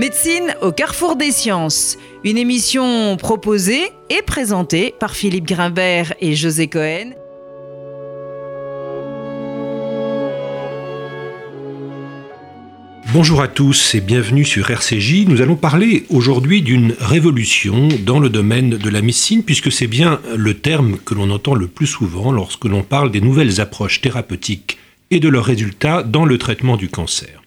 Médecine au carrefour des sciences, une émission proposée et présentée par Philippe Grimbert et José Cohen. Bonjour à tous et bienvenue sur RCJ. Nous allons parler aujourd'hui d'une révolution dans le domaine de la médecine puisque c'est bien le terme que l'on entend le plus souvent lorsque l'on parle des nouvelles approches thérapeutiques et de leurs résultats dans le traitement du cancer.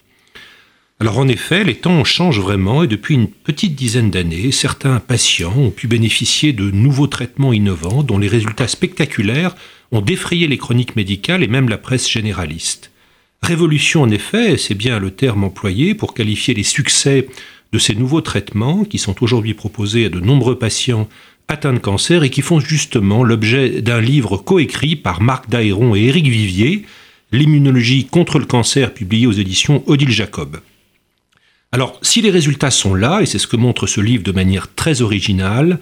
Alors en effet, les temps changent vraiment et depuis une petite dizaine d'années, certains patients ont pu bénéficier de nouveaux traitements innovants dont les résultats spectaculaires ont défrayé les chroniques médicales et même la presse généraliste. Révolution en effet, c'est bien le terme employé pour qualifier les succès de ces nouveaux traitements qui sont aujourd'hui proposés à de nombreux patients atteints de cancer et qui font justement l'objet d'un livre coécrit par Marc Daéron et Éric Vivier, L'immunologie contre le cancer publié aux éditions Odile Jacob. Alors, si les résultats sont là, et c'est ce que montre ce livre de manière très originale,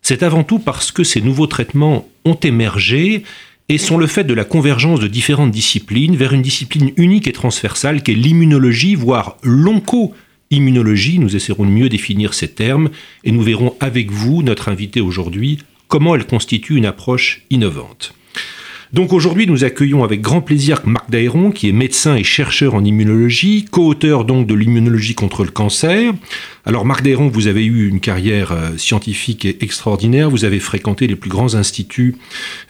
c'est avant tout parce que ces nouveaux traitements ont émergé et sont le fait de la convergence de différentes disciplines vers une discipline unique et transversale qu'est l'immunologie, voire l'onco-immunologie. Nous essaierons de mieux définir ces termes et nous verrons avec vous, notre invité aujourd'hui, comment elle constitue une approche innovante. Donc aujourd'hui, nous accueillons avec grand plaisir Marc Daéron, qui est médecin et chercheur en immunologie, co-auteur donc de l'immunologie contre le cancer. Alors Marc Daéron, vous avez eu une carrière euh, scientifique extraordinaire, vous avez fréquenté les plus grands instituts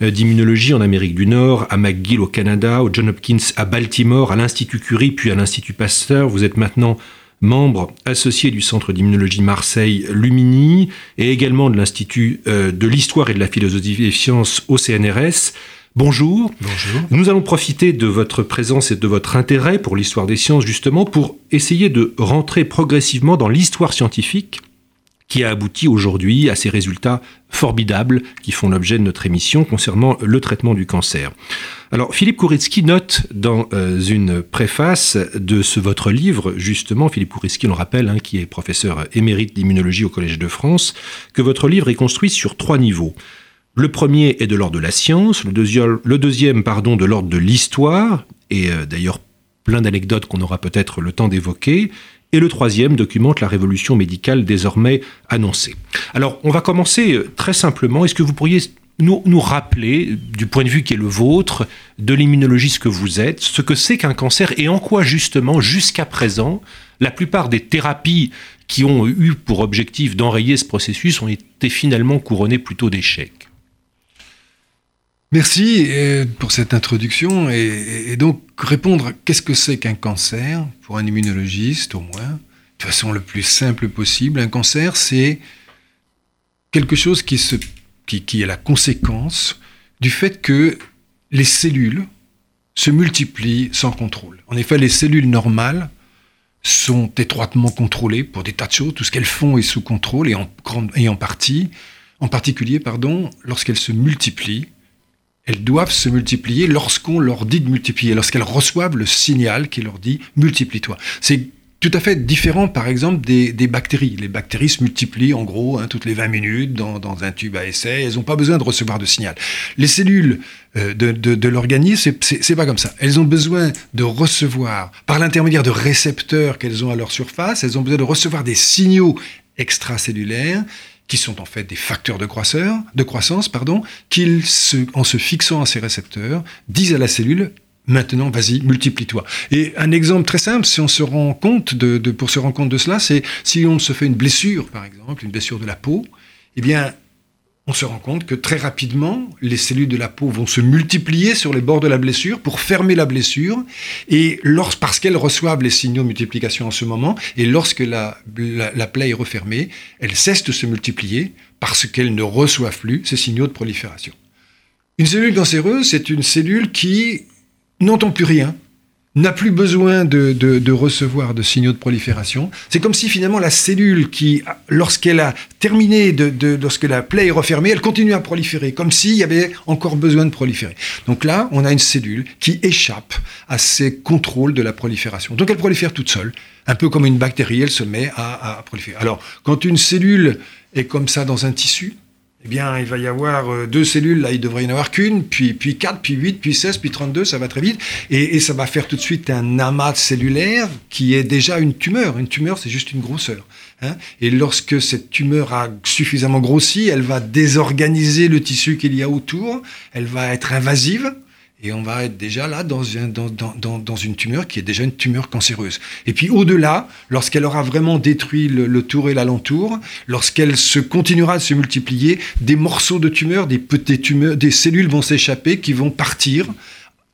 euh, d'immunologie en Amérique du Nord, à McGill au Canada, au John Hopkins à Baltimore, à l'Institut Curie, puis à l'Institut Pasteur. Vous êtes maintenant membre associé du Centre d'immunologie Marseille Lumini et également de l'Institut euh, de l'histoire et de la philosophie des sciences au CNRS. Bonjour. Bonjour. Nous allons profiter de votre présence et de votre intérêt pour l'histoire des sciences justement pour essayer de rentrer progressivement dans l'histoire scientifique qui a abouti aujourd'hui à ces résultats formidables qui font l'objet de notre émission concernant le traitement du cancer. Alors Philippe Kouritsky note dans euh, une préface de ce votre livre, justement, Philippe Kouritsky, on le rappelle, hein, qui est professeur émérite d'immunologie au Collège de France, que votre livre est construit sur trois niveaux. Le premier est de l'ordre de la science, le deuxième, pardon, de l'ordre de l'histoire, et euh, d'ailleurs plein d'anecdotes qu'on aura peut-être le temps d'évoquer, et le troisième documente la révolution médicale désormais annoncée. Alors, on va commencer euh, très simplement. Est-ce que vous pourriez nous, nous, rappeler, du point de vue qui est le vôtre, de l'immunologie ce que vous êtes, ce que c'est qu'un cancer et en quoi justement, jusqu'à présent, la plupart des thérapies qui ont eu pour objectif d'enrayer ce processus ont été finalement couronnées plutôt d'échecs? Merci euh, pour cette introduction et, donc répondre qu'est-ce que c'est qu'un cancer pour un immunologiste au moins, de façon le plus simple possible? Un cancer, c'est quelque chose qui, se, qui, est la conséquence du fait que les cellules se multiplient sans contrôle. En effet, les cellules normales sont étroitement contrôlées pour des tas de choses. Tout ce qu'elles font est sous contrôle et en, et en partie, en particulier, pardon, lorsqu'elles se multiplient, elles doivent se multiplier lorsqu'on leur dit de multiplier, lorsqu'elles reçoivent le signal qui leur dit multiplie-toi. C'est tout à fait différent, par exemple, des, bactéries. Les bactéries se multiplient en gros hein, toutes les 20 minutes dans, un tube à essai. Elles n'ont pas besoin de recevoir de signal. Les cellules euh, de, de, de l'organisme, c'est pas comme ça. Elles ont besoin de recevoir, par l'intermédiaire de récepteurs qu'elles ont à leur surface, elles ont besoin de recevoir des signaux extracellulaires qui sont en fait des facteurs de, croisseur, de croissance, pardon, qu'ils, en se fixant à ces récepteurs, disent à la cellule Maintenant, vas-y, multiplie-toi. Et un exemple très simple, si on se rend compte de, de, pour se rendre compte de cela, c'est si on se fait une blessure, par exemple, une blessure de la peau, eh bien, on se rend compte que très rapidement, les cellules de la peau vont se multiplier sur les bords de la blessure pour fermer la blessure, et parce qu'elles reçoivent les signaux de multiplication en ce moment, et lorsque la, la plaie est refermée, elles cessent de se multiplier parce qu'elles ne reçoivent plus ces signaux de prolifération. Une cellule cancéreuse, c'est une cellule qui n'entend plus rien, n'a plus besoin de, recevoir de signaux de prolifération. C'est comme si finalement la cellule qui, lorsqu'elle a terminé, de, lorsque la plaie est refermée, elle continue à proliférer, comme s'il y avait encore besoin de proliférer. Donc là, on a une cellule qui échappe à ces contrôles de la prolifération. Donc elle prolifère toute seule, un peu comme une bactérie, elle se met à, à proliférer. Alors, quand une cellule est comme ça dans un tissu, eh bien, il va y avoir euh, deux cellules, là, il devrait y en avoir qu'une, puis, puis 4, puis 8, puis 16, puis 32, ça va très vite. Et, ça va faire tout de suite un amas cellulaire qui est déjà une tumeur. Une tumeur, c'est juste une grosseur. Hein et lorsque cette tumeur a suffisamment grossi, elle va désorganiser le tissu qu'il y a autour, elle va être invasive, et on va être déjà là dans, dans, dans, dans, une tumeur qui est déjà une tumeur cancéreuse. Et puis au-delà, lorsqu'elle aura vraiment détruit le, tour et l'alentour, lorsqu'elle se continuera de se multiplier, des morceaux de tumeur, des petites tumeurs, des cellules vont s'échapper qui vont partir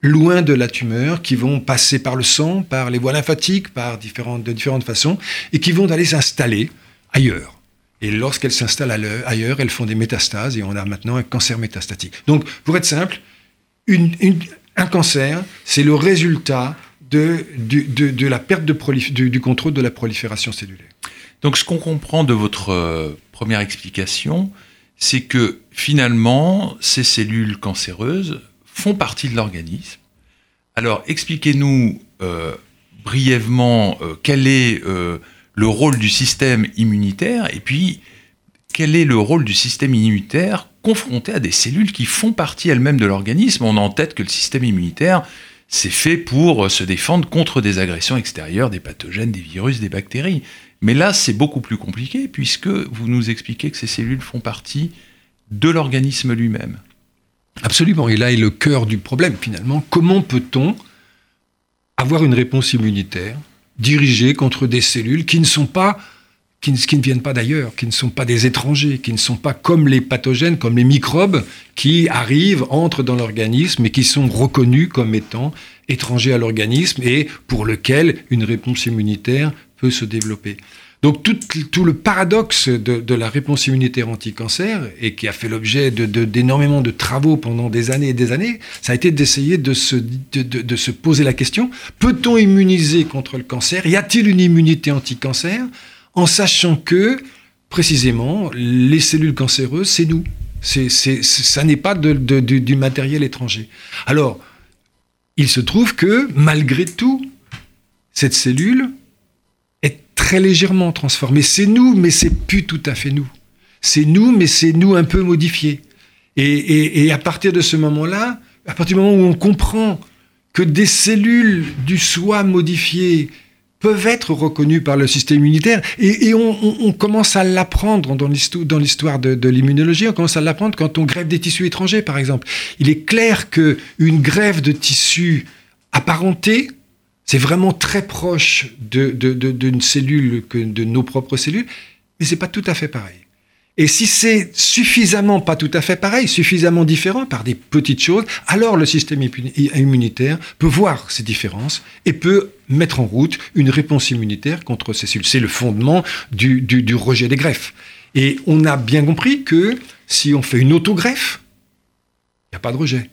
loin de la tumeur, qui vont passer par le sang, par les voies lymphatiques, par différentes, de différentes façons, et qui vont aller s'installer ailleurs. Et lorsqu'elles s'installent ailleurs, elles font des métastases et on a maintenant un cancer métastatique. Donc, pour être simple, un cancer, c'est le résultat de, la perte du, contrôle de la prolifération cellulaire. Donc ce qu'on comprend de votre euh, première explication, c'est que finalement, ces cellules cancéreuses font partie de l'organisme. Alors expliquez-nous euh, brièvement euh, quel est le rôle du système immunitaire et puis quel est le rôle du système immunitaire confronté à des cellules qui font partie elles-mêmes de l'organisme. On a en tête que le système immunitaire, c'est fait pour se défendre contre des agressions extérieures, des pathogènes, des virus, des bactéries. Mais là, c'est beaucoup plus compliqué puisque vous nous expliquez que ces cellules font partie de l'organisme lui-même. Absolument. Et là est le cœur du problème finalement. Comment peut-on avoir une réponse immunitaire dirigée contre des cellules qui ne sont pas qui ne, viennent pas d'ailleurs, qui ne sont pas des étrangers, qui ne sont pas comme les pathogènes, comme les microbes qui arrivent, entrent dans l'organisme et qui sont reconnus comme étant étrangers à l'organisme et pour lequel une réponse immunitaire peut se développer. Donc tout, le paradoxe de, la réponse immunitaire anti-cancer, et qui a fait l'objet d'énormément de, travaux pendant des années et des années, ça a été d'essayer de se, de se poser la question, peut-on immuniser contre le cancer? Y a-t-il une immunité anti-cancer? En sachant que, précisément, les cellules cancéreuses, c'est nous. Ça n'est pas du matériel étranger. Alors, il se trouve que, malgré tout, cette cellule est très légèrement transformée. C'est nous, mais c'est plus tout à fait nous. C'est nous, mais c'est nous un peu modifiés. Et, et à partir de ce moment-là, à partir du moment où on comprend que des cellules du soi modifiées peuvent être reconnus par le système immunitaire. Et, on, commence à l'apprendre dans l'histoire de, l'immunologie, on commence à l'apprendre quand on grève des tissus étrangers, par exemple. Il est clair qu'une grève de tissus apparentés, c'est vraiment très proche d'une cellule que de nos propres cellules, mais c'est pas tout à fait pareil. Et si c'est suffisamment, pas tout à fait pareil, suffisamment différent par des petites choses, alors le système immunitaire peut voir ces différences et peut mettre en route une réponse immunitaire contre ces cellules. C'est le fondement du, du, rejet des greffes. Et on a bien compris que si on fait une autogreffe, il n'y a pas de rejet.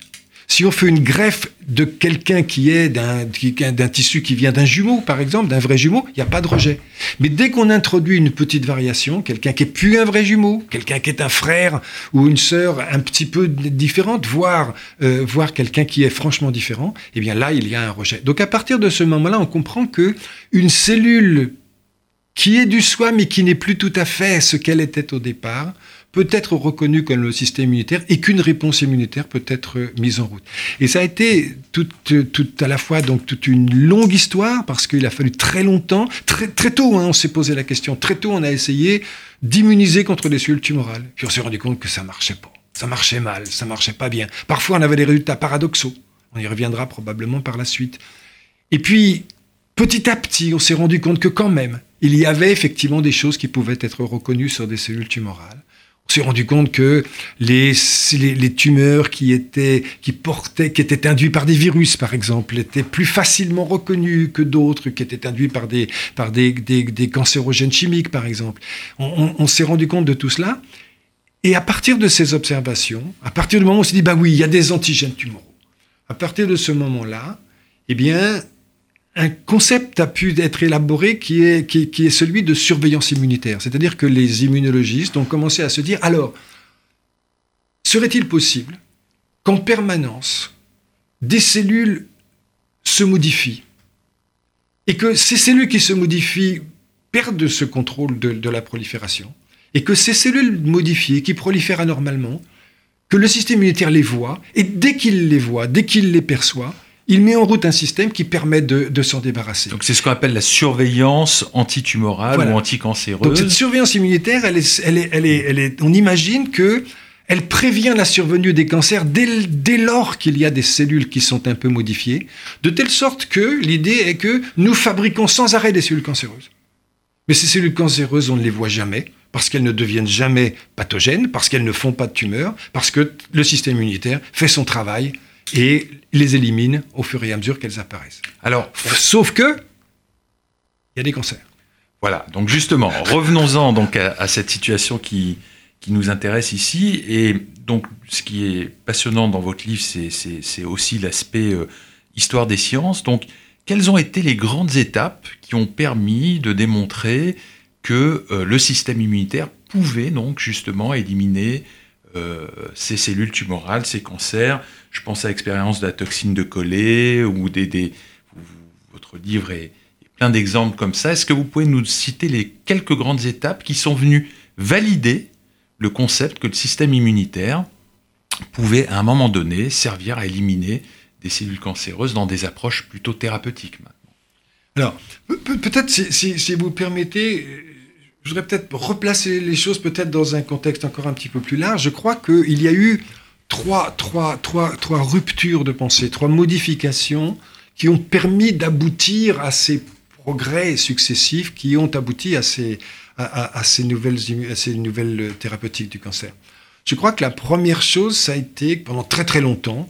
Si on fait une greffe de quelqu'un qui est d'un tissu qui vient d'un jumeau, par exemple, d'un vrai jumeau, il n'y a pas de rejet. Mais dès qu'on introduit une petite variation, quelqu'un qui est plus un vrai jumeau, quelqu'un qui est un frère ou une sœur un petit peu différente, voire, euh, voire quelqu'un qui est franchement différent, eh bien là, il y a un rejet. Donc à partir de ce moment-là, on comprend que une cellule qui est du soi, mais qui n'est plus tout à fait ce qu'elle était au départ, peut être reconnu comme le système immunitaire et qu'une réponse immunitaire peut être mise en route. Et ça a été tout, tout à la fois donc toute une longue histoire parce qu'il a fallu très longtemps, très, très tôt, hein, on s'est posé la question, très tôt on a essayé d'immuniser contre des cellules tumorales. Puis on s'est rendu compte que ça marchait pas, ça marchait mal, ça marchait pas bien. Parfois on avait des résultats paradoxaux. On y reviendra probablement par la suite. Et puis petit à petit, on s'est rendu compte que quand même, il y avait effectivement des choses qui pouvaient être reconnues sur des cellules tumorales on s'est rendu compte que les, les, tumeurs qui étaient, qui portaient, qui étaient induites par des virus, par exemple, étaient plus facilement reconnues que d'autres qui étaient induites par des, par des, des, cancérogènes chimiques, par exemple. On, s'est rendu compte de tout cela. Et à partir de ces observations, à partir du moment où on s'est dit, bah oui, il y a des antigènes tumoraux. À partir de ce moment-là, eh bien, un concept a pu être élaboré qui est, celui de surveillance immunitaire. C'est-à-dire que les immunologistes ont commencé à se dire, alors, serait-il possible qu'en permanence, des cellules se modifient et que ces cellules qui se modifient perdent ce contrôle de, la prolifération et que ces cellules modifiées qui prolifèrent anormalement, que le système immunitaire les voit, et dès qu'il les voit, dès qu'il les perçoit, il met en route un système qui permet de, s'en débarrasser. Donc c'est ce qu'on appelle la surveillance antitumorale ou anticancéreuse. Donc cette surveillance immunitaire, elle est, elle est, elle est, elle est, on imagine que elle prévient la survenue des cancers dès, dès lors qu'il y a des cellules qui sont un peu modifiées, de telle sorte que l'idée est que nous fabriquons sans arrêt des cellules cancéreuses. Mais ces cellules cancéreuses, on ne les voit jamais, parce qu'elles ne deviennent jamais pathogènes, parce qu'elles ne font pas de tumeurs, parce que le système immunitaire fait son travail et les élimine au fur et à mesure qu'elles apparaissent. Alors, sauf que il y a des cancers. Voilà. Donc justement, revenons-en donc à, cette situation qui qui nous intéresse ici. Et donc, ce qui est passionnant dans votre livre, c'est aussi l'aspect euh, histoire des sciences. Donc, quelles ont été les grandes étapes qui ont permis de démontrer que euh, le système immunitaire pouvait donc justement éliminer euh, ces cellules tumorales, ces cancers. Je pense à l'expérience de la toxine de Collet ou des, votre livre est, plein d'exemples comme ça. Est-ce que vous pouvez nous citer les quelques grandes étapes qui sont venues valider le concept que le système immunitaire pouvait à un moment donné servir à éliminer des cellules cancéreuses dans des approches plutôt thérapeutiques maintenant? Alors, peut-être si, vous permettez, je voudrais peut-être replacer les choses peut-être dans un contexte encore un petit peu plus large. Je crois qu'il y a eu trois, trois, trois, trois ruptures de pensée, trois modifications qui ont permis d'aboutir à ces progrès successifs qui ont abouti à ces, à, ces nouvelles, à ces nouvelles thérapeutiques du cancer. Je crois que la première chose, ça a été, pendant très très longtemps,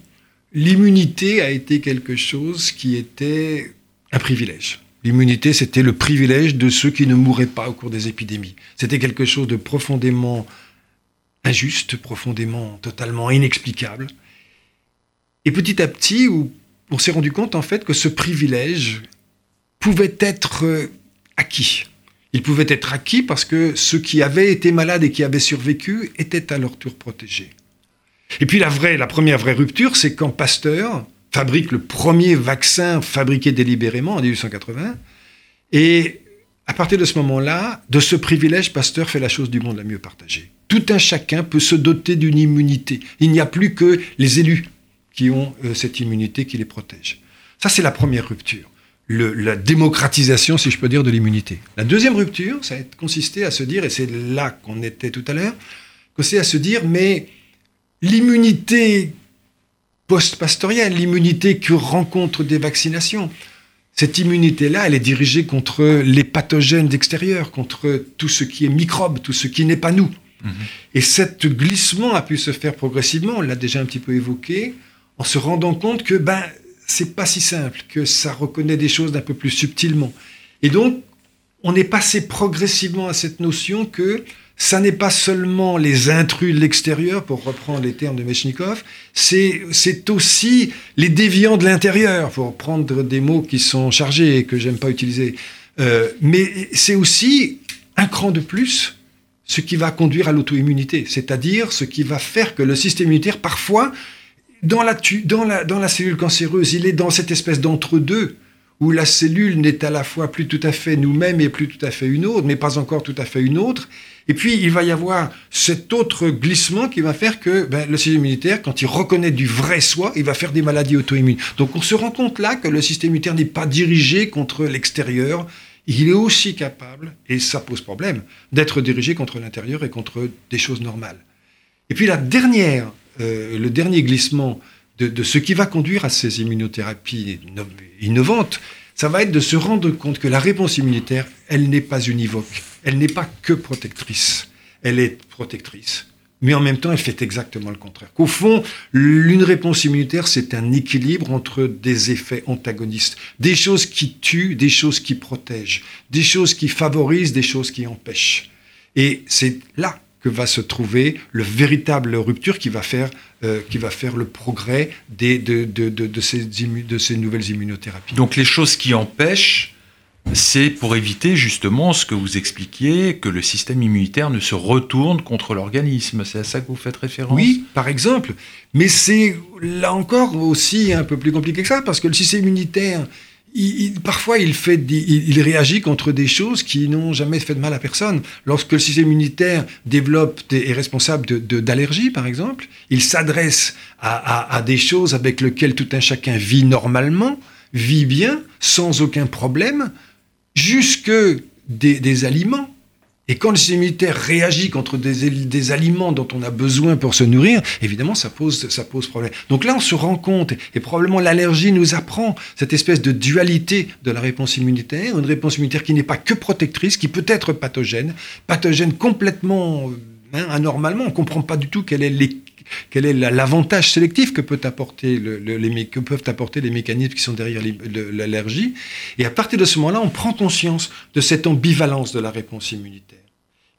l'immunité a été quelque chose qui était un privilège. L'immunité, c'était le privilège de ceux qui ne mouraient pas au cours des épidémies. C'était quelque chose de profondément injuste, profondément, totalement inexplicable. Et petit à petit, on s'est rendu compte en fait que ce privilège pouvait être euh, acquis. Il pouvait être acquis parce que ceux qui avaient été malades et qui avaient survécu étaient à leur tour protégés. Et puis la vraie, la première vraie rupture, c'est quand Pasteur, fabrique le premier vaccin fabriqué délibérément en 1880. Et à partir de ce moment-là, de ce privilège, Pasteur fait la chose du monde la mieux partagée. Tout un chacun peut se doter d'une immunité. Il n'y a plus que les élus qui ont euh, cette immunité qui les protège. Ça, c'est la première rupture. la démocratisation, si je peux dire, de l'immunité. La deuxième rupture, ça a consisté à se dire, et c'est là qu'on était tout à l'heure, c'est à se dire, mais l'immunité post-pastorielle, l'immunité que rencontrent des vaccinations. Cette immunité-là, elle est dirigée contre les pathogènes d'extérieur, contre tout ce qui est microbe, tout ce qui n'est pas nous. Mhm. Et cet glissement a pu se faire progressivement, on l'a déjà un petit peu évoqué, en se rendant compte que ben c'est pas si simple, que ça reconnaît des choses d'un peu plus subtilement. Et donc, on est passé progressivement à cette notion que ça n'est pas seulement les intrus de l'extérieur, pour reprendre les termes de Mechnikov, c'est aussi les déviants de l'intérieur, pour prendre des mots qui sont chargés et que j'aime pas utiliser. Euh, mais c'est aussi un cran de plus ce qui va conduire à l'auto-immunité, c'est-à-dire ce qui va faire que le système immunitaire, parfois, dans la, dans la, dans la cellule cancéreuse, il est dans cette espèce d'entre-deux où la cellule n'est à la fois plus tout à fait nous-mêmes et plus tout à fait une autre, mais pas encore tout à fait une autre. Et puis, il va y avoir cet autre glissement qui va faire que ben, le système immunitaire, quand il reconnaît du vrai soi, il va faire des maladies auto-immunes. Donc, on se rend compte là que le système immunitaire n'est pas dirigé contre l'extérieur. Il est aussi capable, et ça pose problème, d'être dirigé contre l'intérieur et contre des choses normales. Et puis, la dernière, euh, le dernier glissement de, ce qui va conduire à ces immunothérapies innovantes, ça va être de se rendre compte que la réponse immunitaire, elle n'est pas univoque, elle n'est pas que protectrice, elle est protectrice. Mais en même temps, elle fait exactement le contraire. Qu'au fond, une réponse immunitaire, c'est un équilibre entre des effets antagonistes, des choses qui tuent, des choses qui protègent, des choses qui favorisent, des choses qui empêchent. Et c'est là que va se trouver le véritable rupture qui va faire, euh, qui va faire le progrès de ces nouvelles immunothérapies. Donc les choses qui empêchent, c'est pour éviter justement ce que vous expliquiez, que le système immunitaire ne se retourne contre l'organisme. C'est à ça que vous faites référence? Oui, par exemple. Mais c'est là encore aussi un peu plus compliqué que ça, parce que le système immunitaire, parfois, il, réagit contre des choses qui n'ont jamais fait de mal à personne. Lorsque le système immunitaire développe et est responsable d'allergies, par exemple, il s'adresse à, des choses avec lesquelles tout un chacun vit normalement, vit bien, sans aucun problème, jusque des aliments et quand le système immunitaire réagit contre des, des, aliments dont on a besoin pour se nourrir, évidemment, ça pose, ça pose problème. Donc là, on se rend compte, et probablement l'allergie nous apprend cette espèce de dualité de la réponse immunitaire, une réponse immunitaire qui n'est pas que protectrice, qui peut être pathogène, pathogène complètement hein, anormalement. On ne comprend pas du tout quel est quel est l'avantage sélectif que, peut apporter le, les, que peuvent apporter les mécanismes qui sont derrière l'allergie? Et à partir de ce moment-là, on prend conscience de cette ambivalence de la réponse immunitaire.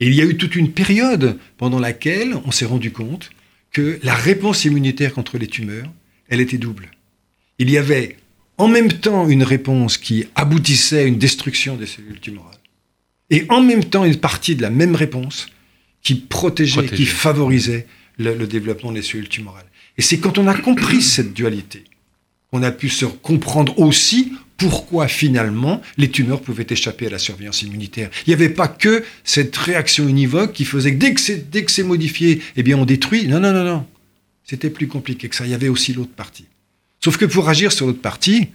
Et il y a eu toute une période pendant laquelle on s'est rendu compte que la réponse immunitaire contre les tumeurs, elle était double. Il y avait en même temps une réponse qui aboutissait à une destruction des cellules tumorales, et en même temps une partie de la même réponse qui protégeait, qui favorisait le, développement des cellules tumorales. Et c'est quand on a compris cette dualité qu'on a pu se comprendre aussi pourquoi finalement les tumeurs pouvaient échapper à la surveillance immunitaire. Il n'y avait pas que cette réaction univoque qui faisait que dès que c'est, dès que c'est modifié, eh bien on détruit. Non, non, non, non. C'était plus compliqué que ça. Il y avait aussi l'autre partie. Sauf que pour agir sur l'autre partie,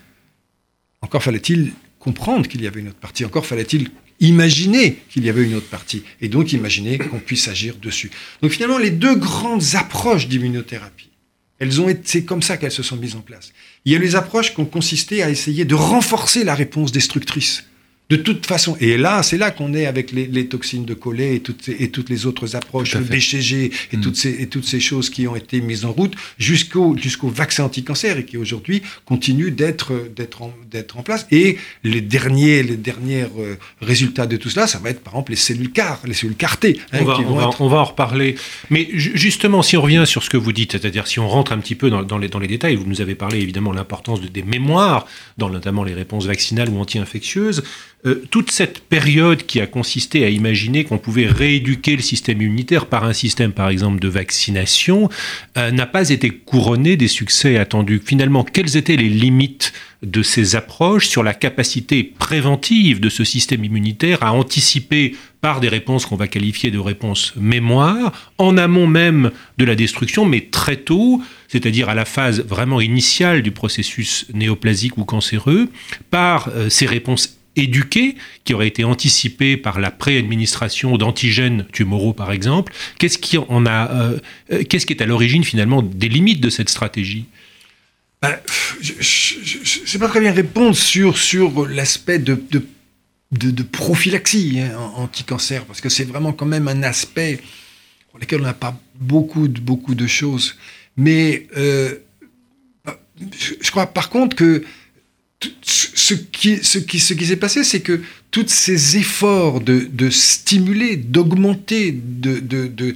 encore fallait-il comprendre qu'il y avait une autre partie. Encore fallait-il imaginer qu'il y avait une autre partie, et donc imaginer qu'on puisse agir dessus. Donc finalement, les deux grandes approches d'immunothérapie, elles ont été, c'est comme ça qu'elles se sont mises en place. Il y a les approches qui ont consisté à essayer de renforcer la réponse destructrice de toute façon, et là, c'est là qu'on est avec les, toxines de collet et toutes, et toutes les autres approches, le BCG et, mm. toutes ces, et toutes ces choses qui ont été mises en route jusqu'au jusqu'au vaccin anti-cancer et qui aujourd'hui continuent d'être en, place. Et les derniers les derniers euh, résultats de tout cela, ça va être par exemple les cellules CAR, les cellules CAR-T. Hein, on, va, on, va, en reparler. Mais justement, si on revient sur ce que vous dites, c'est-à-dire si on rentre un petit peu dans, dans, les, dans les détails, vous nous avez parlé évidemment de l'importance de, des mémoires, dans notamment les réponses vaccinales ou anti-infectieuses. Euh, toute cette période qui a consisté à imaginer qu'on pouvait rééduquer le système immunitaire par un système, par exemple, de vaccination, euh, n'a pas été couronnée des succès attendus. Finalement, quelles étaient les limites de ces approches sur la capacité préventive de ce système immunitaire à anticiper par des réponses qu'on va qualifier de réponses mémoire, en amont même de la destruction, mais très tôt, c'est-à-dire à la phase vraiment initiale du processus néoplasique ou cancéreux, par euh, ces réponses éduqué, qui aurait été anticipé par la pré-administration d'antigènes tumoraux, par exemple. Qu'est-ce qui, en a, euh, euh, qu'est-ce qui est à l'origine, finalement, des limites de cette stratégie? Ben, Je ne sais pas très bien répondre sur, sur l'aspect de, de, de, prophylaxie hein, anti-cancer, parce que c'est vraiment quand même un aspect pour lequel on n'a pas beaucoup de, beaucoup de choses. Mais euh, je crois par contre que ce qui, ce qui, ce qui s'est passé, c'est que tous ces efforts de, stimuler, d'augmenter,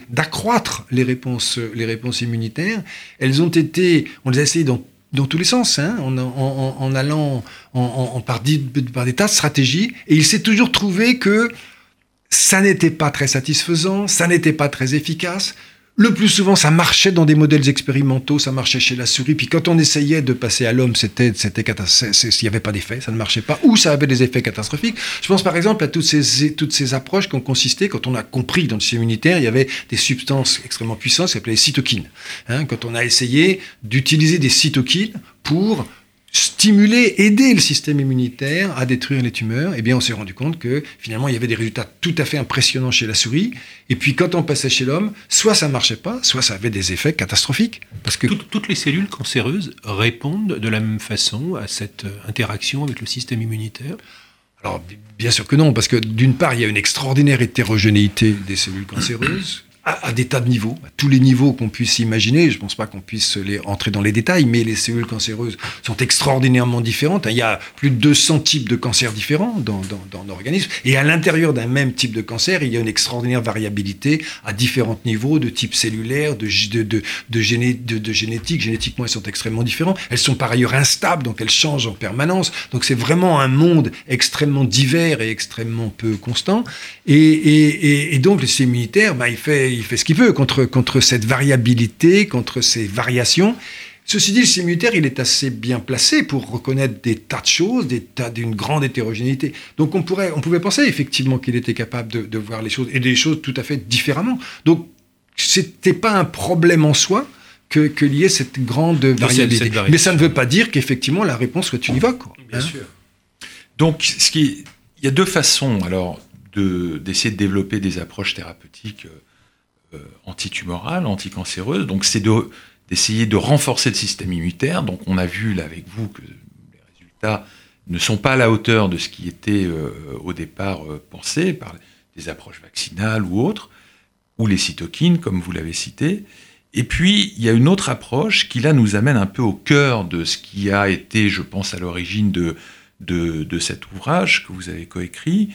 d'accroître de, les, réponses, les réponses immunitaires, elles ont été, on les a essayé dans, dans tous les sens, hein, en, en, en, allant en, par, par, des tas de stratégies, et il s'est toujours trouvé que ça n'était pas très satisfaisant, ça n'était pas très efficace. Le plus souvent, ça marchait dans des modèles expérimentaux, ça marchait chez la souris. Puis quand on essayait de passer à l'homme, c'était, c'était il n'y avait pas d'effet, ça ne marchait pas, ou ça avait des effets catastrophiques. Je pense par exemple à toutes ces, toutes ces approches qui ont consisté, quand on a compris dans le système immunitaire, il y avait des substances extrêmement puissantes, qui s'appelaient les cytokines. Hein, quand on a essayé d'utiliser des cytokines pour stimuler, aider le système immunitaire à détruire les tumeurs, eh bien, on s'est rendu compte que finalement, il y avait des résultats tout à fait impressionnants chez la souris. Et puis, quand on passait chez l'homme, soit ça marchait pas, soit ça avait des effets catastrophiques. Parce que toutes les cellules cancéreuses répondent de la même façon à cette euh, interaction avec le système immunitaire? Alors, bien sûr que non, parce que d'une part, il y a une extraordinaire hétérogénéité des cellules cancéreuses à, des tas de niveaux, à tous les niveaux qu'on puisse imaginer. Je ne pense pas qu'on puisse les entrer dans les détails, mais les cellules cancéreuses sont extraordinairement différentes. Il y a plus de 200 types de cancers différents dans, dans, l'organisme. Et à l'intérieur d'un même type de cancer, il y a une extraordinaire variabilité à différents niveaux de type cellulaire, de, de, de, de, génétique. Génétiquement, elles sont extrêmement différentes. Elles sont par ailleurs instables, donc elles changent en permanence. Donc c'est vraiment un monde extrêmement divers et extrêmement peu constant. Et, et, et, donc le système immunitaire, bah, il fait il fait ce qu'il peut contre, contre cette variabilité, contre ces variations. Ceci dit, le système immunitaire, il est assez bien placé pour reconnaître des tas de choses, des tas d'une grande hétérogénéité. Donc on pourrait, on pouvait penser effectivement qu'il était capable de, de, voir les choses et des choses tout à fait différemment. Donc c'était pas un problème en soi que qu'il y ait cette grande variabilité. Cette Mais ça ne veut pas dire qu'effectivement la réponse soit univoque. Bien hein sûr. Donc ce qui, il y a deux façons alors de d'essayer de développer des approches thérapeutiques euh, antitumorales, anticancéreuses. Donc c'est de d'essayer de renforcer le système immunitaire. Donc on a vu là avec vous que les résultats ne sont pas à la hauteur de ce qui était euh, au départ euh, pensé par des approches vaccinales ou autres, ou les cytokines, comme vous l'avez cité. Et puis, il y a une autre approche qui, là, nous amène un peu au cœur de ce qui a été, je pense, à l'origine de, de, cet ouvrage que vous avez coécrit,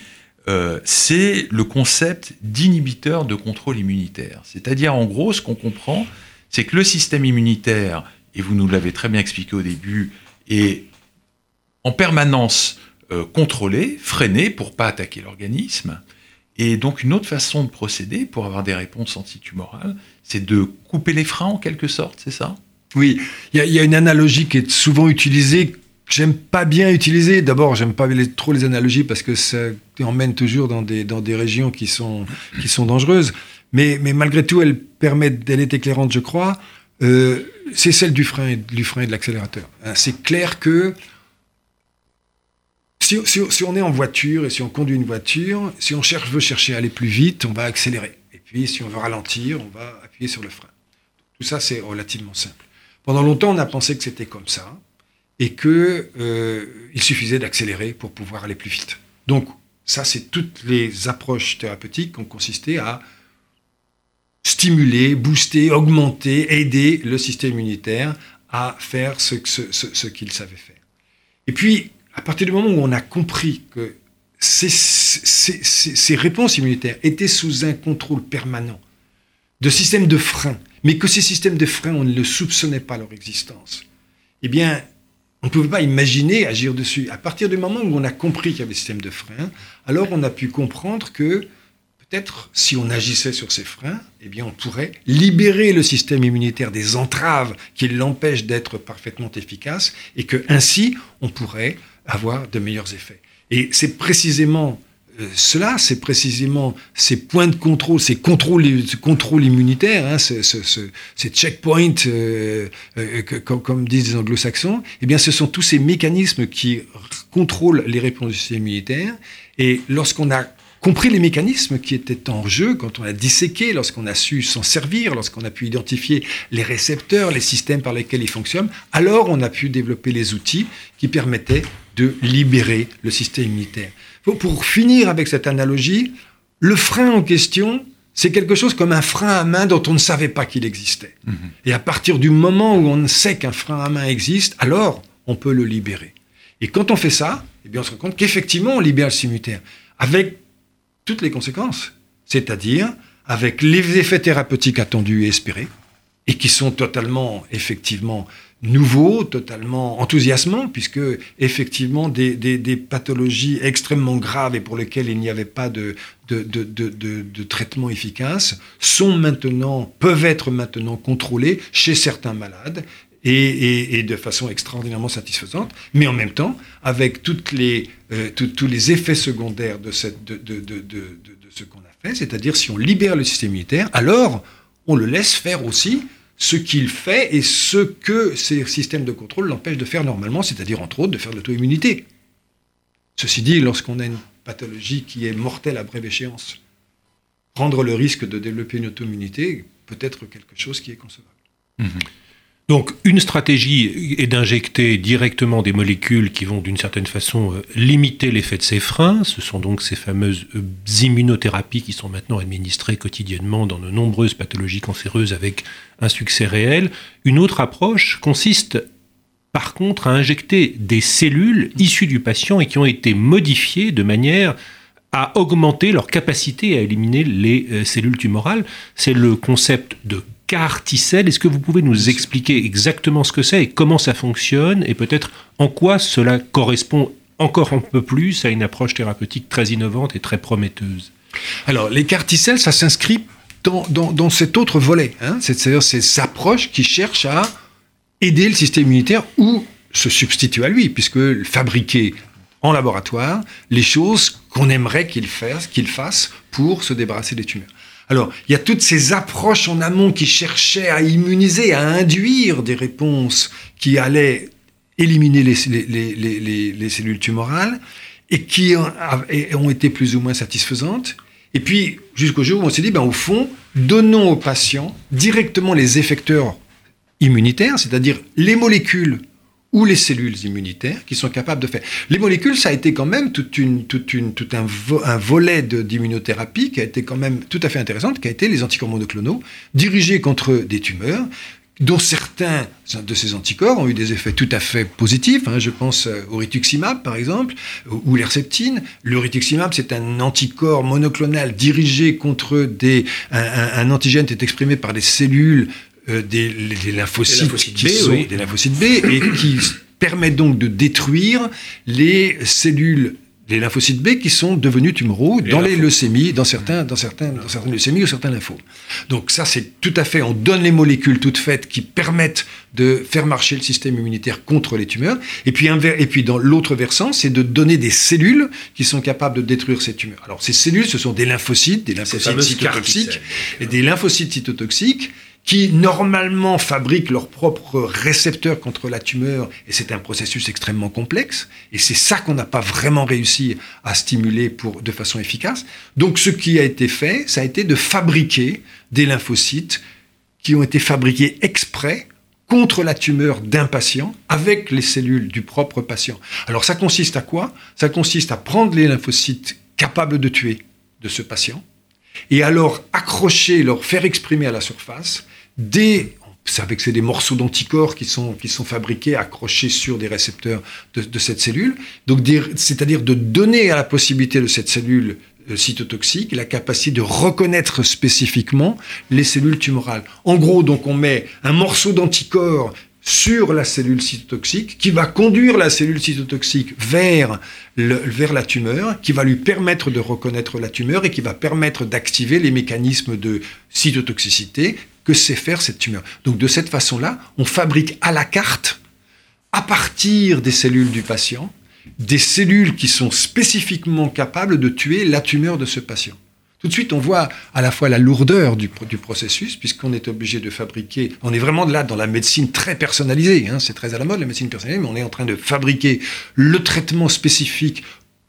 euh, c'est le concept d'inhibiteur de contrôle immunitaire. C'est-à-dire, en gros, ce qu'on comprend, c'est que le système immunitaire, et vous nous l'avez très bien expliqué au début, est en permanence euh, contrôlé, freiné pour pas attaquer l'organisme. Et donc une autre façon de procéder pour avoir des réponses antitumorales, c'est de couper les freins en quelque sorte, c'est ça? Oui, il y, a une analogie qui est souvent utilisée, j'aime pas bien utiliser. D'abord, j'aime pas trop les analogies parce que ça emmène toujours dans des, dans des régions qui sont, qui sont dangereuses mais, malgré tout, elle permet, elle est éclairante, je crois. Euh, c'est celle du frein, du frein et de l'accélérateur. Hein, c'est clair que si, on est en voiture et si on conduit une voiture, si on cherche, veut chercher à aller plus vite, on va accélérer. Et puis, si on veut ralentir, on va appuyer sur le frein. Tout ça, c'est relativement simple. Pendant longtemps, on a pensé que c'était comme ça et qu'il euh, suffisait d'accélérer pour pouvoir aller plus vite. Donc, ça, c'est toutes les approches thérapeutiques qui ont consisté à stimuler, booster, augmenter, aider le système immunitaire à faire ce, qu'il savait faire. Et puis, à partir du moment où on a compris que ces, ces, réponses immunitaires étaient sous un contrôle permanent de systèmes de frein, mais que ces systèmes de frein, on ne le soupçonnait pas leur existence, eh bien, on ne pouvait pas imaginer agir dessus. À partir du moment où on a compris qu'il y avait des systèmes de frein, alors on a pu comprendre que peut-être si on agissait sur ces freins, eh bien on pourrait libérer le système immunitaire des entraves qui l'empêchent d'être parfaitement efficace et que ainsi on pourrait avoir de meilleurs effets. Et c'est précisément cela, c'est précisément ces points de contrôle, ces contrôles, immunitaires, hein, ces, checkpoints, euh, euh, comme, disent les anglo-saxons, eh bien, ce sont tous ces mécanismes qui contrôlent les réponses du système immunitaire. Et lorsqu'on a compris les mécanismes qui étaient en jeu quand on a disséqué, lorsqu'on a su s'en servir, lorsqu'on a pu identifier les récepteurs, les systèmes par lesquels ils fonctionnent, alors on a pu développer les outils qui permettaient de libérer le système immunitaire. Pour finir avec cette analogie, le frein en question, c'est quelque chose comme un frein à main dont on ne savait pas qu'il existait. Mhm. Et à partir du moment où on sait qu'un frein à main existe, alors on peut le libérer. Et quand on fait ça, eh bien on se rend compte qu'effectivement on libère le simultaire. Avec toutes les conséquences, c'est-à-dire avec les effets thérapeutiques attendus et espérés, et qui sont totalement, effectivement, nouveaux, totalement enthousiasmants, puisque, effectivement, des, pathologies extrêmement graves et pour lesquelles il n'y avait pas de, traitement efficace sont maintenant, peuvent être maintenant contrôlés chez certains malades et, de façon extraordinairement satisfaisante, mais en même temps, avec toutes les, euh, tous les effets secondaires de, de ce qu'on a fait, c'est-à-dire si on libère le système immunitaire, alors on le laisse faire aussi ce qu'il fait et ce que ces systèmes de contrôle l'empêchent de faire normalement, c'est-à-dire entre autres de faire de l'auto-immunité. Ceci dit, lorsqu'on a une pathologie qui est mortelle à brève échéance, prendre le risque de développer une auto-immunité peut être quelque chose qui est concevable. Mmh. Donc une stratégie est d'injecter directement des molécules qui vont d'une certaine façon euh, limiter l'effet de ces freins. Ce sont donc ces fameuses euh, immunothérapies qui sont maintenant administrées quotidiennement dans de nombreuses pathologies cancéreuses avec un succès réel. Une autre approche consiste par contre à injecter des cellules issues du patient et qui ont été modifiées de manière à augmenter leur capacité à éliminer les euh, cellules tumorales. C'est le concept de CAR Est-ce que vous pouvez nous expliquer exactement ce que c'est et comment ça fonctionne et peut-être en quoi cela correspond encore un peu plus à une approche thérapeutique très innovante et très prometteuse? Alors, les CAR ça s'inscrit dans, dans, cet autre volet, hein, c'est-à-dire ces approches qui cherchent à aider le système immunitaire ou se substituer à lui, puisque fabriquer en laboratoire les choses qu'on aimerait qu'il fasse, qu'il fasse pour se débarrasser des tumeurs. Alors, il y a toutes ces approches en amont qui cherchaient à immuniser, à induire des réponses qui allaient éliminer les, les, cellules tumorales et qui ont été plus ou moins satisfaisantes. Et puis, jusqu'au jour où on s'est dit, ben, au fond, donnons aux patients directement les effecteurs immunitaires, c'est-à-dire les molécules ou les cellules immunitaires qui sont capables de faire. Les molécules, ça a été quand même toute une, toute une, tout un, volet d'immunothérapie qui a été quand même tout à fait intéressante, qui a été les anticorps monoclonaux, dirigés contre des tumeurs, dont certains de ces anticorps ont eu des effets tout à fait positifs. Hein. Je pense euh, au rituximab, par exemple, ou l'herceptine. Le rituximab, c'est un anticorps monoclonal dirigé contre des... Un, un, antigène est exprimé par des cellules euh, des, lymphocytes, B, des lymphocytes B et qui permet donc de détruire les cellules les lymphocytes B qui sont devenus tumoraux dans les leucémies, dans certains, dans certains, dans certaines leucémies ou certains lymphomes. Donc ça, c'est tout à fait, on donne les molécules toutes faites qui permettent de faire marcher le système immunitaire contre les tumeurs. Et puis, et puis dans l'autre versant, c'est de donner des cellules qui sont capables de détruire ces tumeurs. Alors ces cellules, ce sont des lymphocytes, des lymphocytes cytotoxiques, et des lymphocytes cytotoxiques qui normalement fabriquent leurs propres récepteurs contre la tumeur, et c'est un processus extrêmement complexe, et c'est ça qu'on n'a pas vraiment réussi à stimuler pour, de façon efficace. Donc ce qui a été fait, ça a été de fabriquer des lymphocytes qui ont été fabriqués exprès contre la tumeur d'un patient avec les cellules du propre patient. Alors ça consiste à quoi? Ça consiste à prendre les lymphocytes capables de tuer de ce patient, et alors accrocher, leur faire exprimer à la surface des savez que c'est des morceaux d'anticorps qui sont, qui sont fabriqués, accrochés sur des récepteurs de, cette cellule. Donc, c'est-à-dire de donner à la possibilité de cette cellule euh, cytotoxique la capacité de reconnaître spécifiquement les cellules tumorales. En gros, donc, on met un morceau d'anticorps sur la cellule cytotoxique qui va conduire la cellule cytotoxique vers, le, vers la tumeur, qui va lui permettre de reconnaître la tumeur et qui va permettre d'activer les mécanismes de cytotoxicité que sait faire cette tumeur. Donc de cette façon-là, on fabrique à la carte, à partir des cellules du patient, des cellules qui sont spécifiquement capables de tuer la tumeur de ce patient. Tout de suite, on voit à la fois la lourdeur du, processus, puisqu'on est obligé de fabriquer. On est vraiment là dans la médecine très personnalisée. Hein, c'est très à la mode la médecine personnalisée, mais on est en train de fabriquer le traitement spécifique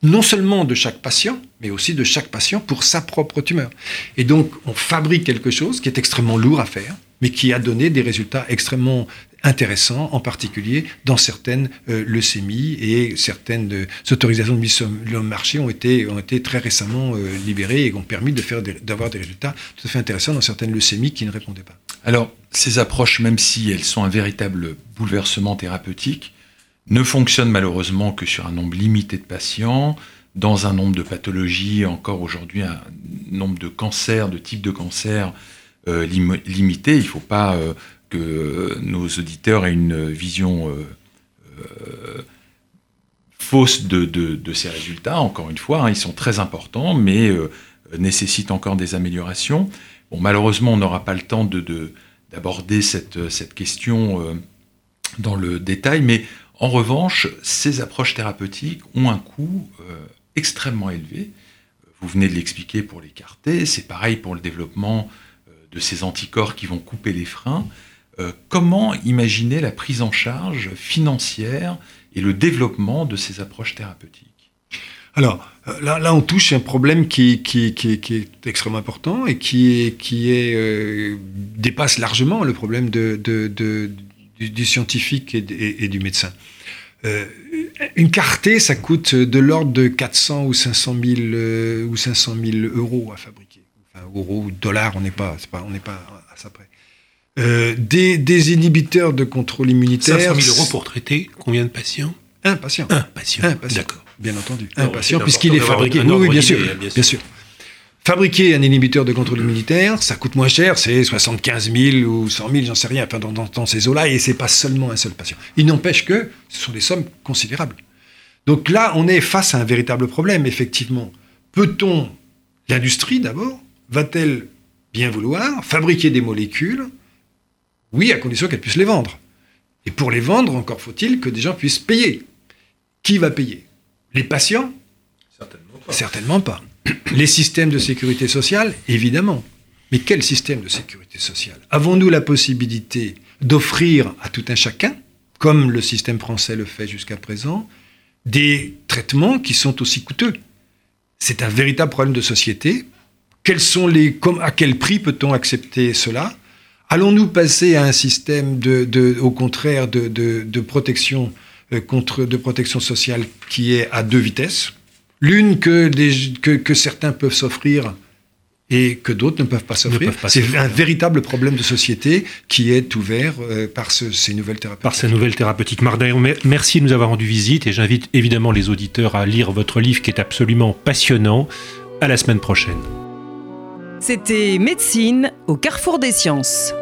non seulement de chaque patient, mais aussi de chaque patient pour sa propre tumeur. Et donc, on fabrique quelque chose qui est extrêmement lourd à faire, mais qui a donné des résultats extrêmement intéressants, en particulier dans certaines euh, leucémies et certaines euh, autorisations de mise sur le marché ont été, ont été très récemment euh, libérées et ont permis de faire d'avoir des résultats tout à fait intéressants dans certaines leucémies qui ne répondaient pas. Alors, ces approches, même si elles sont un véritable bouleversement thérapeutique, ne fonctionne malheureusement que sur un nombre limité de patients, dans un nombre de pathologies, encore aujourd'hui un nombre de cancers, de types de cancers euh, limité. Il ne faut pas euh, que nos auditeurs aient une vision euh, fausse de, ces résultats. Encore une fois, hein, ils sont très importants, mais nécessitent encore des améliorations. Malheureusement, on n'aura pas le temps d'aborder cette, question dans le détail, mais en revanche, ces approches thérapeutiques ont un coût euh, extrêmement élevé. Vous venez de l'expliquer pour l'écarter, c'est pareil pour le développement euh, de ces anticorps qui vont couper les freins. Euh, comment imaginer la prise en charge financière et le développement de ces approches thérapeutiques? Alors, là, on touche un problème qui, est extrêmement important et qui, dépasse largement le problème de, du, scientifique et, du médecin. Euh, une cartée, ça coûte de l'ordre de 400 ou 500 000, euh, ou 500 000 euros à fabriquer. Enfin, euros ou dollars, on n'est pas, pas, on n'est pas à ça près. Euh, des, des, inhibiteurs de contrôle immunitaire. 500 000 euros pour traiter combien de patients? Un patient. Un patient. Un patient. D'accord. Bien entendu. Un patient, puisqu'il est fabriqué. Oui, bien sûr. Bien sûr. Fabriquer un inhibiteur de contrôle immunitaire, ça coûte moins cher, c'est 75 000 ou 100 000, j'en sais rien, enfin, dans, ces eaux-là, et c'est pas seulement un seul patient. Il n'empêche que ce sont des sommes considérables. Donc là, on est face à un véritable problème, effectivement. Peut-on, l'industrie d'abord, va-t-elle bien vouloir fabriquer des molécules? Oui, à condition qu'elle puisse les vendre. Et pour les vendre, encore faut-il que des gens puissent payer. Qui va payer? Les patients? Certainement pas. Certainement pas. Les systèmes de sécurité sociale Évidemment. Mais quel système de sécurité sociale? Avons-nous la possibilité d'offrir à tout un chacun, comme le système français le fait jusqu'à présent, des traitements qui sont aussi coûteux? C'est un véritable problème de société. Quels sont les, à quel prix peut-on accepter cela? Allons-nous passer à un système de, au contraire protection euh, contre de protection sociale qui est à deux vitesses? L'une que, que, que certains peuvent s'offrir et que d'autres ne peuvent pas s'offrir. C'est un véritable problème de société qui est ouvert euh, par ces nouvelles thérapeutiques. Par ces nouvelles thérapeutiques. Merci de nous avoir rendu visite et j'invite évidemment les auditeurs à lire votre livre qui est absolument passionnant. À la semaine prochaine. C'était Médecine au carrefour des sciences.